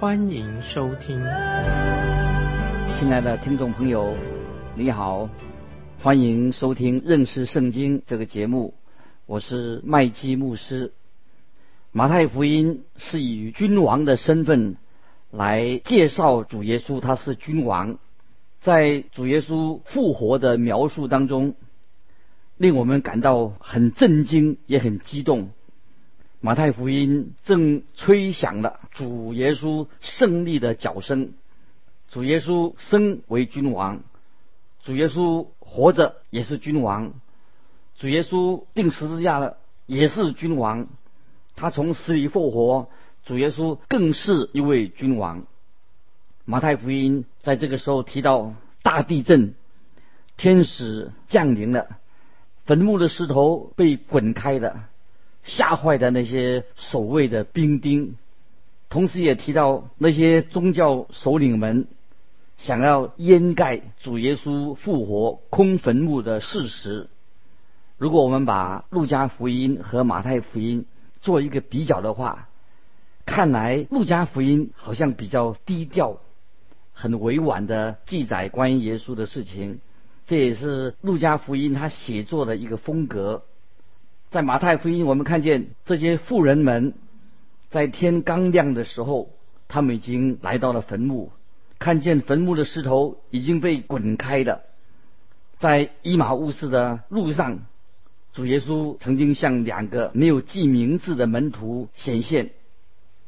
欢迎收听。亲爱的听众朋友，你好，欢迎收听认识圣经这个节目，我是麦基牧师。马太福音是以君王的身份来介绍主耶稣，他是君王。在主耶稣复活的描述当中，令我们感到很震惊，也很激动。马太福音正吹响了主耶稣胜利的脚声。主耶稣生为君王，主耶稣活着也是君王，主耶稣定十字架了也是君王。他从死里复活，主耶稣更是一位君王。马太福音在这个时候提到大地震，天使降临了，坟墓的石头被滚开的，吓坏的那些守卫的兵丁，同时也提到那些宗教首领们想要掩盖主耶稣复活空坟墓的事实。如果我们把路加福音和马太福音，做一个比较的话，看来路加福音好像比较低调、很委婉的记载关于耶稣的事情，这也是路加福音他写作的一个风格。在马太福音，我们看见这些富人们在天刚亮的时候，他们已经来到了坟墓，看见坟墓的石头已经被滚开了，在伊马乌斯的路上。主耶稣曾经向两个没有记名字的门徒显现，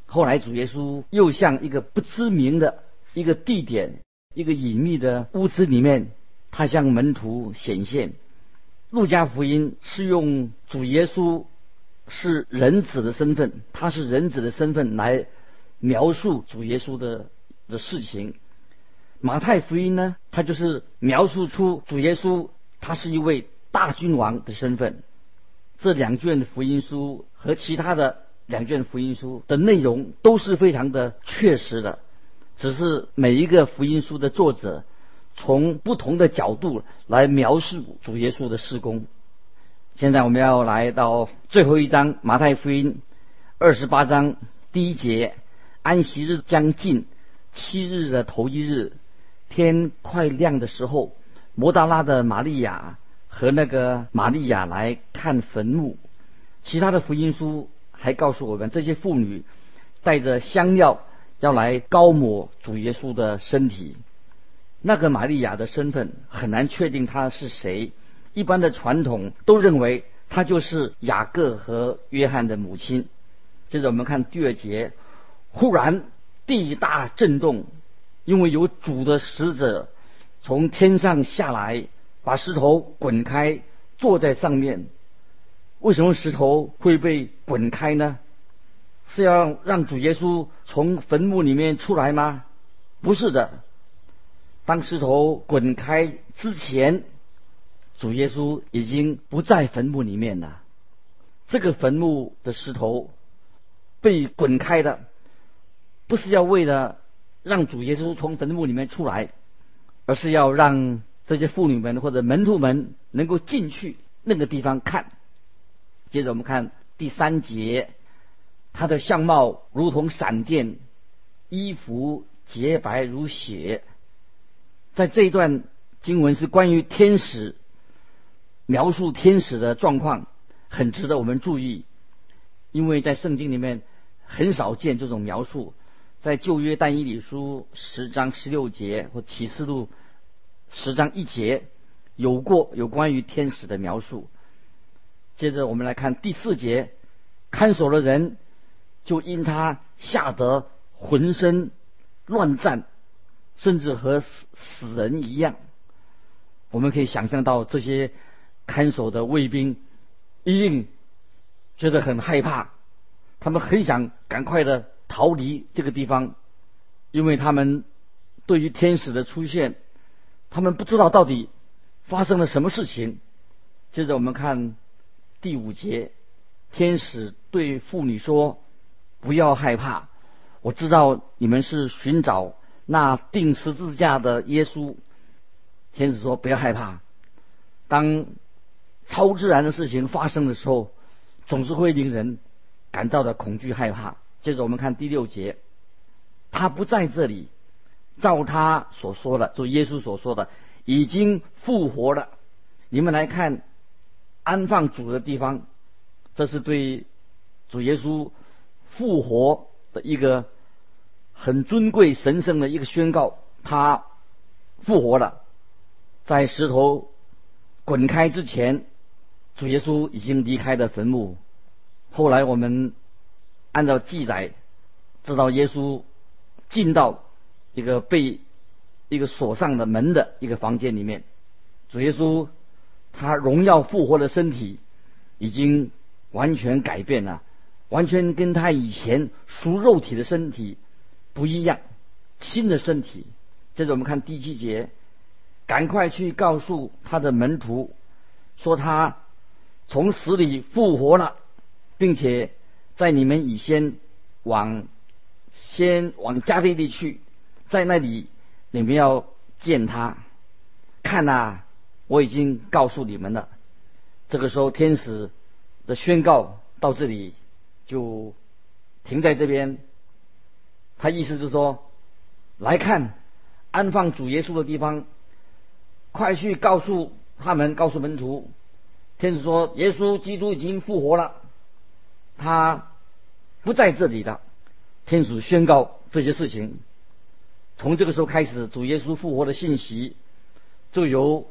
后来主耶稣又向一个不知名的一个地点、一个隐秘的屋子里面，他向门徒显现。路加福音是用主耶稣是人子的身份，他是人子的身份来描述主耶稣的的事情。马太福音呢，他就是描述出主耶稣他是一位。大君王的身份，这两卷福音书和其他的两卷福音书的内容都是非常的确实的，只是每一个福音书的作者从不同的角度来描述主耶稣的施工。现在我们要来到最后一章马太福音二十八章第一节：安息日将近，七日的头一日，天快亮的时候，摩达拉的玛利亚。和那个玛利亚来看坟墓，其他的福音书还告诉我们，这些妇女带着香料要来高抹主耶稣的身体。那个玛利亚的身份很难确定她是谁，一般的传统都认为她就是雅各和约翰的母亲。接着我们看第二节，忽然地大震动，因为有主的使者从天上下来。把石头滚开，坐在上面。为什么石头会被滚开呢？是要让主耶稣从坟墓里面出来吗？不是的。当石头滚开之前，主耶稣已经不在坟墓里面了。这个坟墓的石头被滚开的，不是要为了让主耶稣从坟墓里面出来，而是要让。这些妇女们或者门徒们能够进去那个地方看。接着我们看第三节，他的相貌如同闪电，衣服洁白如雪。在这一段经文是关于天使，描述天使的状况，很值得我们注意，因为在圣经里面很少见这种描述。在旧约但以理书十章十六节或启示录。十章一节有过有关于天使的描述。接着我们来看第四节，看守的人就因他吓得浑身乱颤，甚至和死死人一样。我们可以想象到这些看守的卫兵一定觉得很害怕，他们很想赶快的逃离这个地方，因为他们。对于天使的出现，他们不知道到底发生了什么事情。接着我们看第五节，天使对妇女说：“不要害怕，我知道你们是寻找那钉十字架的耶稣。”天使说：“不要害怕。”当超自然的事情发生的时候，总是会令人感到的恐惧害怕。接着我们看第六节，他不在这里，照他所说的，就耶稣所说的，已经复活了。你们来看安放主的地方，这是对主耶稣复活的一个很尊贵神圣的一个宣告。他复活了，在石头滚开之前。主耶稣已经离开了坟墓，后来我们按照记载知道耶稣进到一个被一个锁上的门的一个房间里面。主耶稣他荣耀复活的身体已经完全改变了，完全跟他以前属肉体的身体不一样，新的身体。接着我们看第七节，赶快去告诉他的门徒说他。从死里复活了，并且在你们以先往先往加利利去，在那里你们要见他。看呐，我已经告诉你们了。这个时候，天使的宣告到这里就停在这边。他意思是说，来看安放主耶稣的地方，快去告诉他们，告诉门徒。天使说：“耶稣基督已经复活了，他不在这里的。”天主宣告这些事情。从这个时候开始，主耶稣复活的信息就由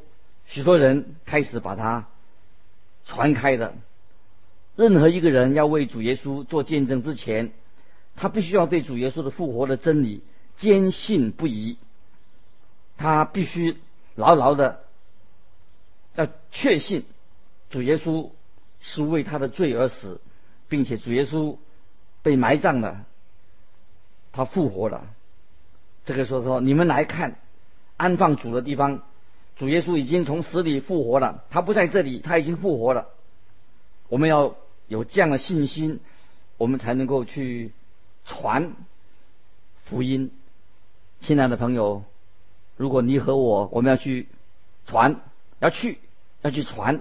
许多人开始把它传开的。任何一个人要为主耶稣做见证之前，他必须要对主耶稣的复活的真理坚信不疑。他必须牢牢的要确信。主耶稣是为他的罪而死，并且主耶稣被埋葬了，他复活了。这个时候说：“你们来看安放主的地方，主耶稣已经从死里复活了，他不在这里，他已经复活了。我们要有这样的信心，我们才能够去传福音。亲爱的朋友，如果你和我，我们要去传，要去，要去传。”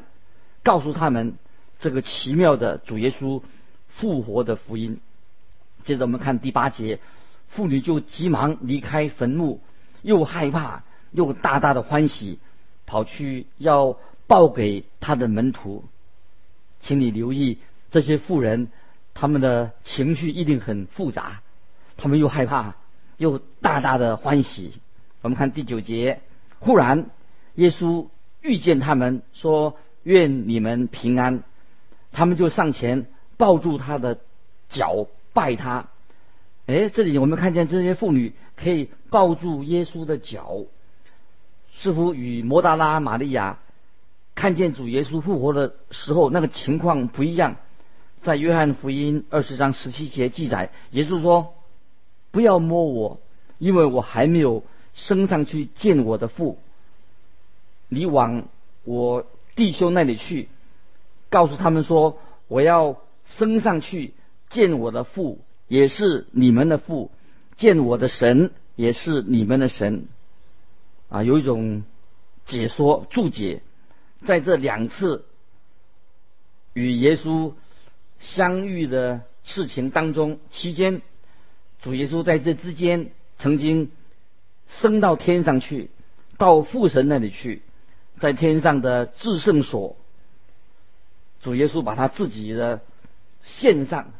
告诉他们这个奇妙的主耶稣复活的福音。接着我们看第八节，妇女就急忙离开坟墓，又害怕又大大的欢喜，跑去要报给他的门徒。请你留意这些妇人，他们的情绪一定很复杂，他们又害怕又大大的欢喜。我们看第九节，忽然耶稣遇见他们，说。愿你们平安。他们就上前抱住他的脚，拜他。哎，这里我们看见这些妇女可以抱住耶稣的脚，似乎与摩达拉玛利亚看见主耶稣复活的时候那个情况不一样。在约翰福音二十章十七节记载，耶稣说：“不要摸我，因为我还没有升上去见我的父。你往我。”弟兄那里去，告诉他们说：“我要升上去见我的父，也是你们的父；见我的神，也是你们的神。”啊，有一种解说注解，在这两次与耶稣相遇的事情当中期间，主耶稣在这之间曾经升到天上去，到父神那里去。在天上的至圣所，主耶稣把他自己的献上，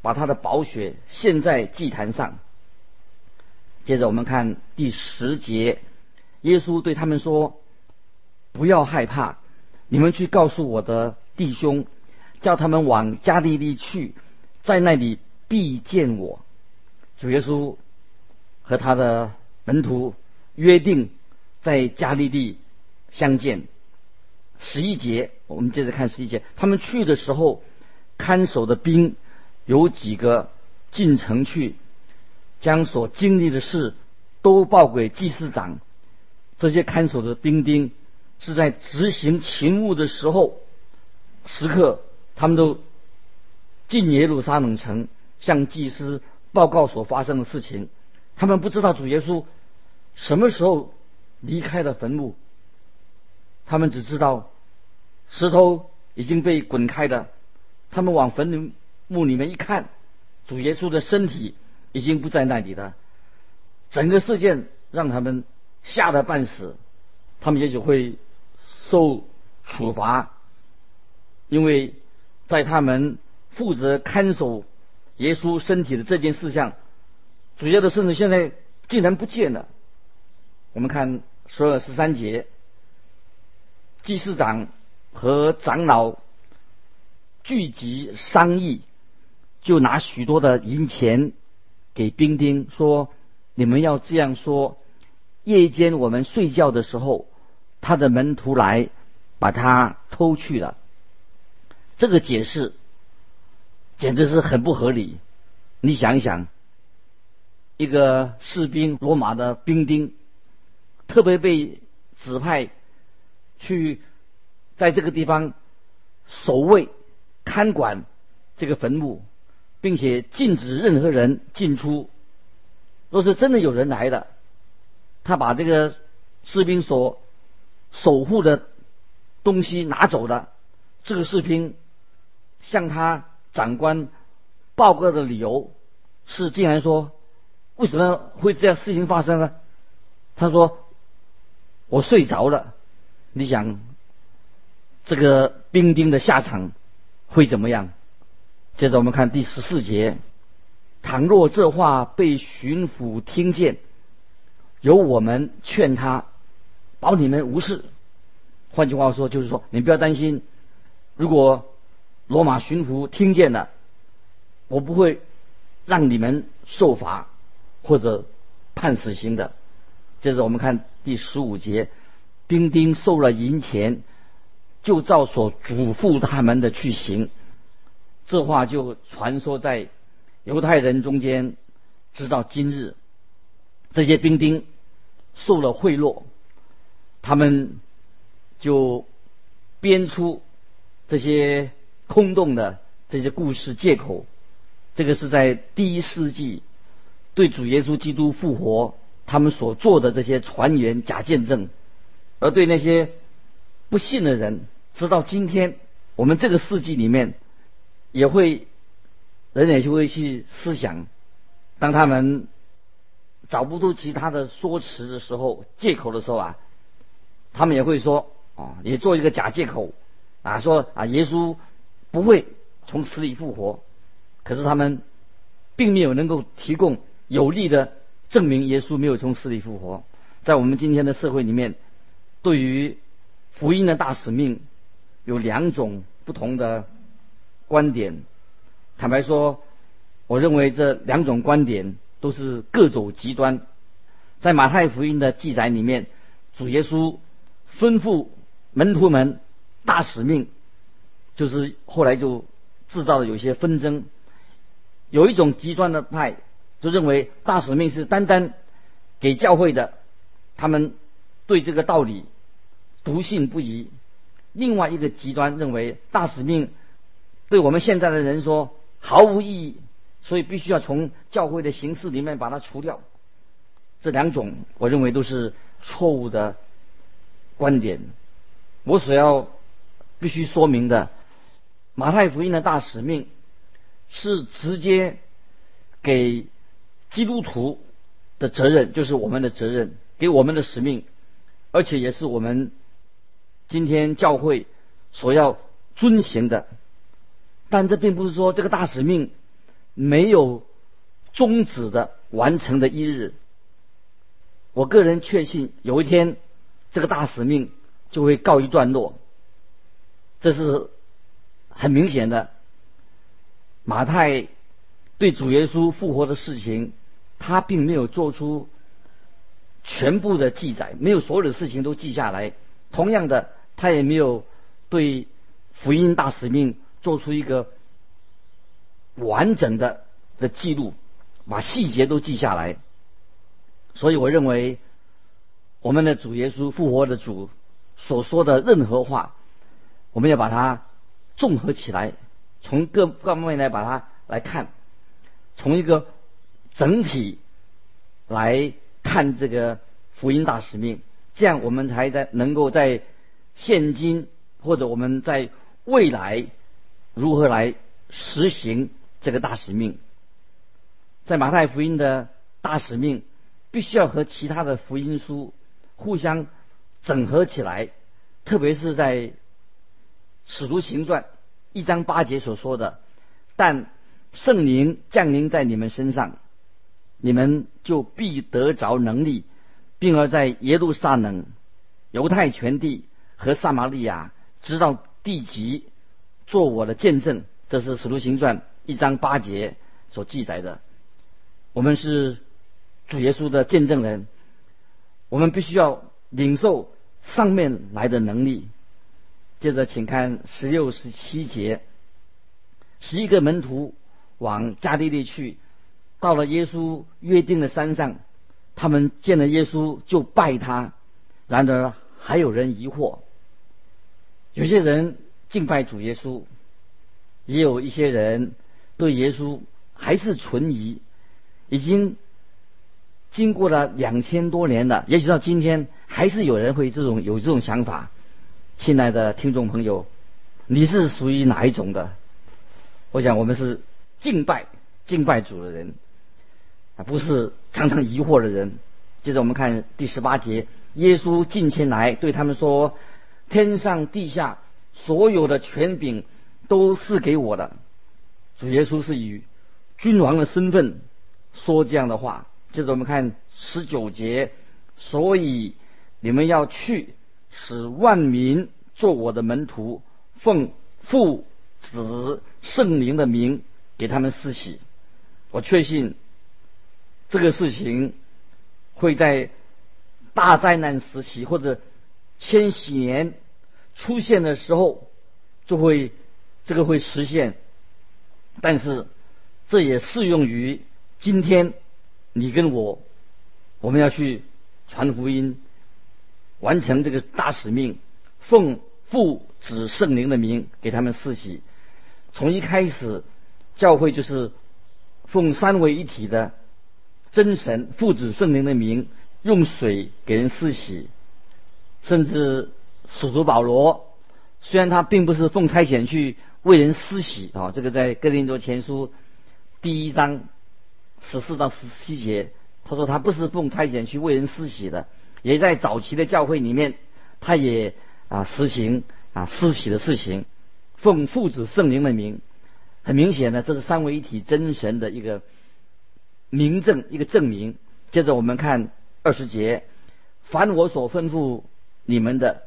把他的宝血献在祭坛上。接着我们看第十节，耶稣对他们说：“不要害怕，你们去告诉我的弟兄，叫他们往加利利去，在那里必见我。”主耶稣和他的门徒约定在加利利。相见，十一节，我们接着看十一节。他们去的时候，看守的兵有几个进城去，将所经历的事都报给祭司长。这些看守的兵丁是在执行勤务的时候，时刻他们都进耶路撒冷城，向祭司报告所发生的事情。他们不知道主耶稣什么时候离开了坟墓，他们只知道石头已经被滚开的。他们往坟墓里面一看，主耶稣的身体已经不在那里了。整个事件让他们吓得半死，他们也许会受处罚，因为在他们负责看守耶稣身体的这件事项，主耶稣的身体现在竟然不见了。我们看十二十三节，祭司长和长老。聚集商议，就拿许多的银钱给兵丁说：“你们要这样说，夜间我们睡觉的时候，他的门徒来把他偷去了。”这个解释简直是很不合理。你想一想，一个士兵，罗马的兵丁，特别被指派去在这个地方守卫。看管这个坟墓，并且禁止任何人进出。若是真的有人来了，他把这个士兵所守护的东西拿走了，这个士兵向他长官报告的理由是，竟然说为什么会这样事情发生呢？他说我睡着了。你想这个兵丁的下场？会怎么样？接着我们看第十四节：倘若这话被巡抚听见，由我们劝他，保你们无事。换句话说，就是说你不要担心。如果罗马巡抚听见了，我不会让你们受罚或者判死刑的。接着我们看第十五节：兵丁收了银钱。就照所嘱咐他们的去行，这话就传说在犹太人中间，直到今日。这些兵丁受了贿赂，他们就编出这些空洞的这些故事借口。这个是在第一世纪对主耶稣基督复活他们所做的这些传言假见证，而对那些不信的人。直到今天，我们这个世纪里面，也会人也就会去思想，当他们找不出其他的说辞的时候、借口的时候啊，他们也会说啊，也做一个假借口啊，说啊，耶稣不会从死里复活。可是他们并没有能够提供有力的证明耶稣没有从死里复活。在我们今天的社会里面，对于福音的大使命。有两种不同的观点。坦白说，我认为这两种观点都是各走极端。在马太福音的记载里面，主耶稣吩咐门徒们大使命，就是后来就制造了有些纷争。有一种极端的派就认为大使命是单单给教会的，他们对这个道理笃信不疑。另外一个极端认为大使命对我们现在的人说毫无意义，所以必须要从教会的形式里面把它除掉。这两种我认为都是错误的观点。我所要必须说明的，马太福音的大使命是直接给基督徒的责任，就是我们的责任，给我们的使命，而且也是我们。今天教会所要遵循的，但这并不是说这个大使命没有终止的完成的一日。我个人确信有一天这个大使命就会告一段落，这是很明显的。马太对主耶稣复活的事情，他并没有做出全部的记载，没有所有的事情都记下来。同样的。他也没有对福音大使命做出一个完整的的记录，把细节都记下来。所以我认为，我们的主耶稣复活的主所说的任何话，我们要把它综合起来，从各各方面来把它来看，从一个整体来看这个福音大使命，这样我们才在能够在现今或者我们在未来如何来实行这个大使命，在马太福音的大使命。必须要和其他的福音书互相整合起来，特别是在《使徒行传》一章八节所说的：“但圣灵降临在你们身上，你们就必得着能力，并而在耶路撒冷、犹太全地和撒玛利亚，直到地极，做我的见证。”这是《使徒行传》一章八节所记载的。我们是。主耶稣的见证人，我们必须要领受上面来的能力。接着，请看十六、十七节，十一个门徒往加利利去，到了耶稣约定的山上，他们见了耶稣就拜他。然而还有人疑惑，有些人敬拜主耶稣，也有一些人对耶稣还是存疑，已经。经过了两千多年了，也许到今天还是有人会这种有这种想法。亲爱的听众朋友，你是属于哪一种的？我想我们是敬拜敬拜主的人，啊，不是常常疑惑的人。接着我们看第十八节，耶稣近前来对他们说：“天上地下所有的权柄都是给我的。”主耶稣是以君王的身份说这样的话。接着我们看十九节，所以你们要去，使万民做我的门徒，奉父子圣灵的名给他们施洗。我确信这个事情会在大灾难时期或者千禧年出现的时候就会这个会实现，但是这也适用于今天。你跟我，我们要去传福音，完成这个大使命，奉父子圣灵的名给他们施洗。从一开始，教会就是奉三位一体的真神父子圣灵的名，用水给人施洗。甚至使徒保罗，虽然他并不是奉差遣去为人施洗啊，这个在哥林多前书第一章。十四到十七节，他说他不是奉差遣去为人施洗的，也在早期的教会里面，他也啊实行啊施洗的事情，奉父子圣灵的名，很明显呢，这是三位一体真神的一个明证，一个证明。接着我们看二十节，凡我所吩咐你们的，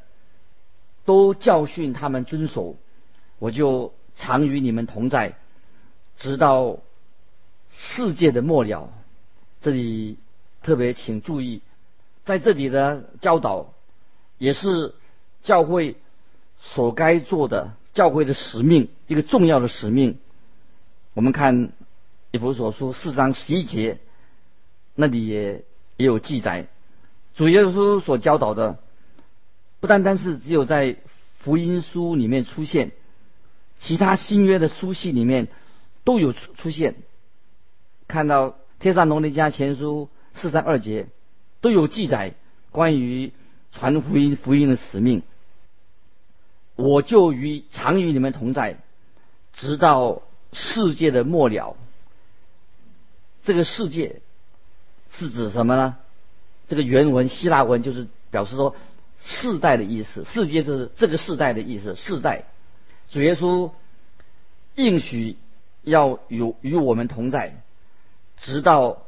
都教训他们遵守，我就常与你们同在，直到。世界的末了，这里特别请注意，在这里的教导也是教会所该做的，教会的使命一个重要的使命。我们看以弗所书四章十一节，那里也也有记载，主耶稣所教导的，不单单是只有在福音书里面出现，其他新约的书信里面都有出出现。看到《天上龙的家前书》四章二节都有记载关于传福音福音的使命。我就与常与你们同在，直到世界的末了。这个世界是指什么呢？这个原文希腊文就是表示说世代的意思，世界就是这个世代的意思。世代，主耶稣应许要与与我们同在。直到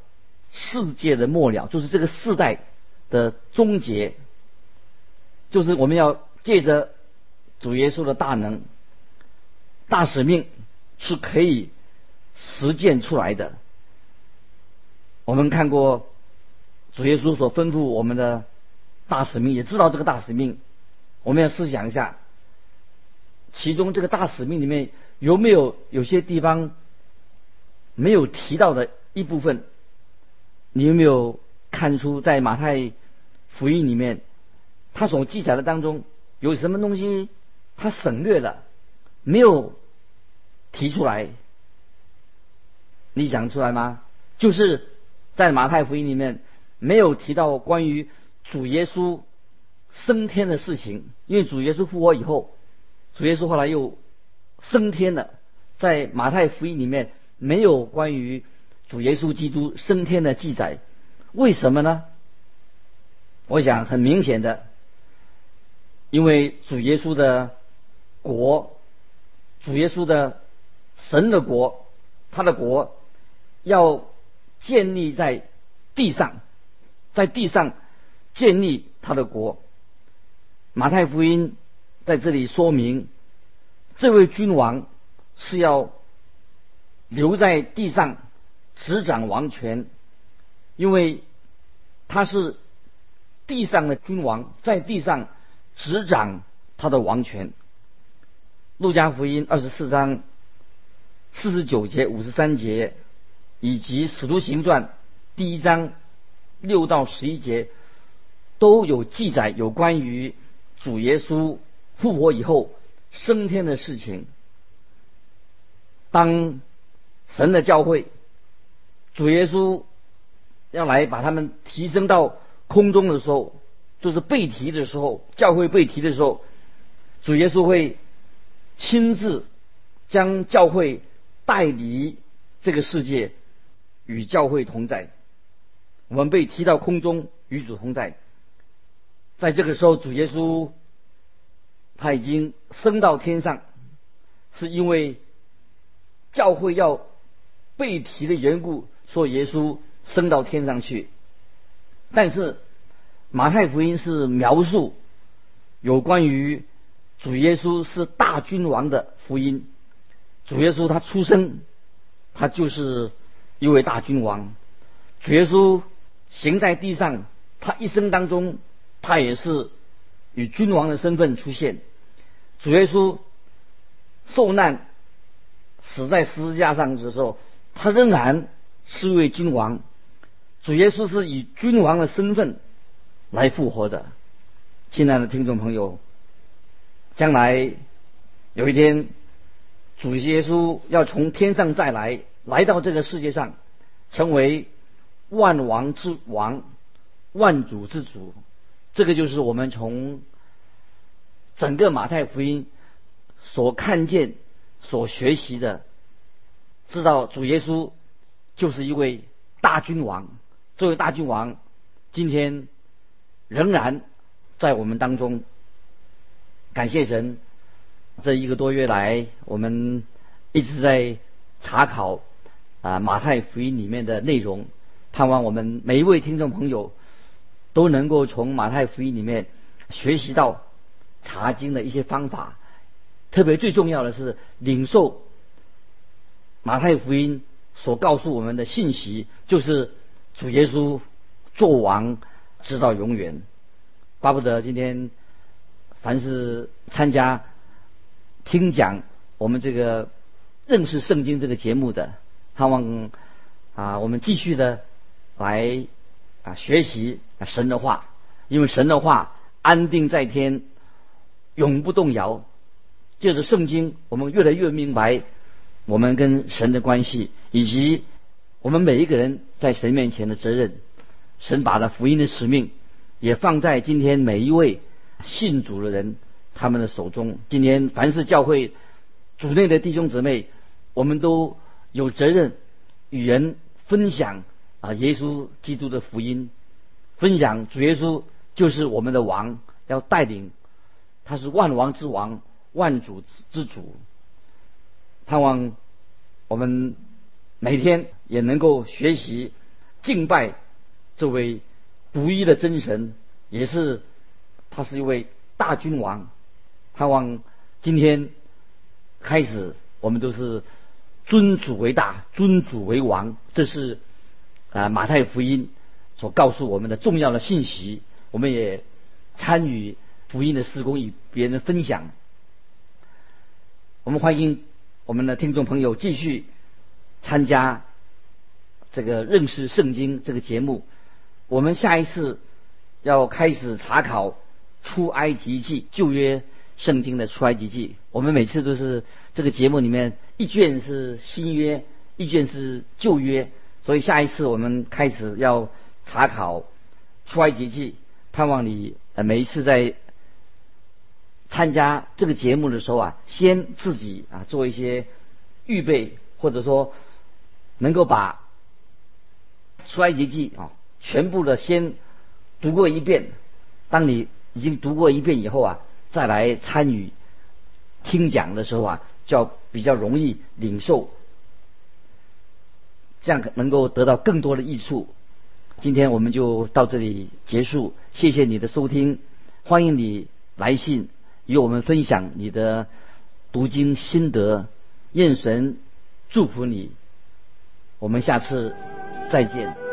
世界的末了，就是这个世代的终结，就是我们要借着主耶稣的大能、大使命是可以实践出来的。我们看过主耶稣所吩咐我们的大使命，也知道这个大使命，我们要思想一下，其中这个大使命里面有没有有些地方没有提到的？一部分，你有没有看出在马太福音里面，他所记载的当中有什么东西他省略了，没有提出来。你想出来吗？就是在马太福音里面没有提到关于主耶稣升天的事情，因为主耶稣复活以后，主耶稣后来又升天了，在马太福音里面没有关于主耶稣基督升天的记载，为什么呢？我想很明显的，因为主耶稣的国，主耶稣的神的国，他的国。要建立在地上，在地上建立他的国。马太福音在这里说明，这位君王是要留在地上执掌王权，因为他是地上的君王，在地上执掌他的王权。路加福音二十四章四十九节、五十三节。以及《使徒行传》第一章六到十一节都有记载有关于主耶稣复活以后升天的事情。当神的教会主耶稣要来把他们提升到空中的时候，就是被提的时候，教会被提的时候，主耶稣会亲自将教会带离这个世界。与教会同在，我们被提到空中与主同在。在这个时候，主耶稣他已经升到天上，是因为教会要被提的缘故，说耶稣升到天上去。但是马太福音是描述有关于主耶稣是大君王的福音。主耶稣他出生，他就是。一位大君王，主耶稣行在地上，他一生当中，他也是以君王的身份出现。主耶稣受难、死在十字架上的时候，他仍然是位君王。主耶稣是以君王的身份来复活的。亲爱的听众朋友，将来有一天，主耶稣要从天上再来。来到这个世界上，成为万王之王、万主之主，这个就是我们从整个马太福音所看见、所学习的，知道主耶稣就是一位大君王。这位大君王今天仍然在我们当中。感谢神，这一个多月来，我们一直在查考。啊，马太福音里面的内容，盼望我们每一位听众朋友都能够从马太福音里面学习到查经的一些方法。特别最重要的是领受马太福音所告诉我们的信息，就是主耶稣做王直到永远。巴不得今天凡是参加听讲我们这个认识圣经这个节目的。盼望啊，我们继续的来啊学习神的话，因为神的话安定在天，永不动摇。借着圣经，我们越来越明白我们跟神的关系，以及我们每一个人在神面前的责任。神把的福音的使命也放在今天每一位信主的人他们的手中。今天凡是教会主内的弟兄姊妹，我们都。有责任与人分享啊，耶稣基督的福音，分享主耶稣就是我们的王，要带领，他是万王之王，万主之主。盼望我们每天也能够学习敬拜这位独一的真神，也是他是一位大君王。盼望今天开始，我们都是。尊主为大，尊主为王，这是啊马太福音所告诉我们的重要的信息。我们也参与福音的施工，与别人分享。我们欢迎我们的听众朋友继续参加这个认识圣经这个节目。我们下一次要开始查考出埃及记旧约圣经的出埃及记。我们每次都是这个节目里面一卷是新约，一卷是旧约，所以下一次我们开始要查考出埃及记。盼望你呃每一次在参加这个节目的时候啊，先自己啊做一些预备，或者说能够把出埃及记啊全部的先读过一遍。当你已经读过一遍以后啊，再来参与听讲的时候啊，就要比较容易领受，这样能够得到更多的益处。今天我们就到这里结束，谢谢你的收听，欢迎你来信与我们分享你的读经心得，愿神祝福你，我们下次再见。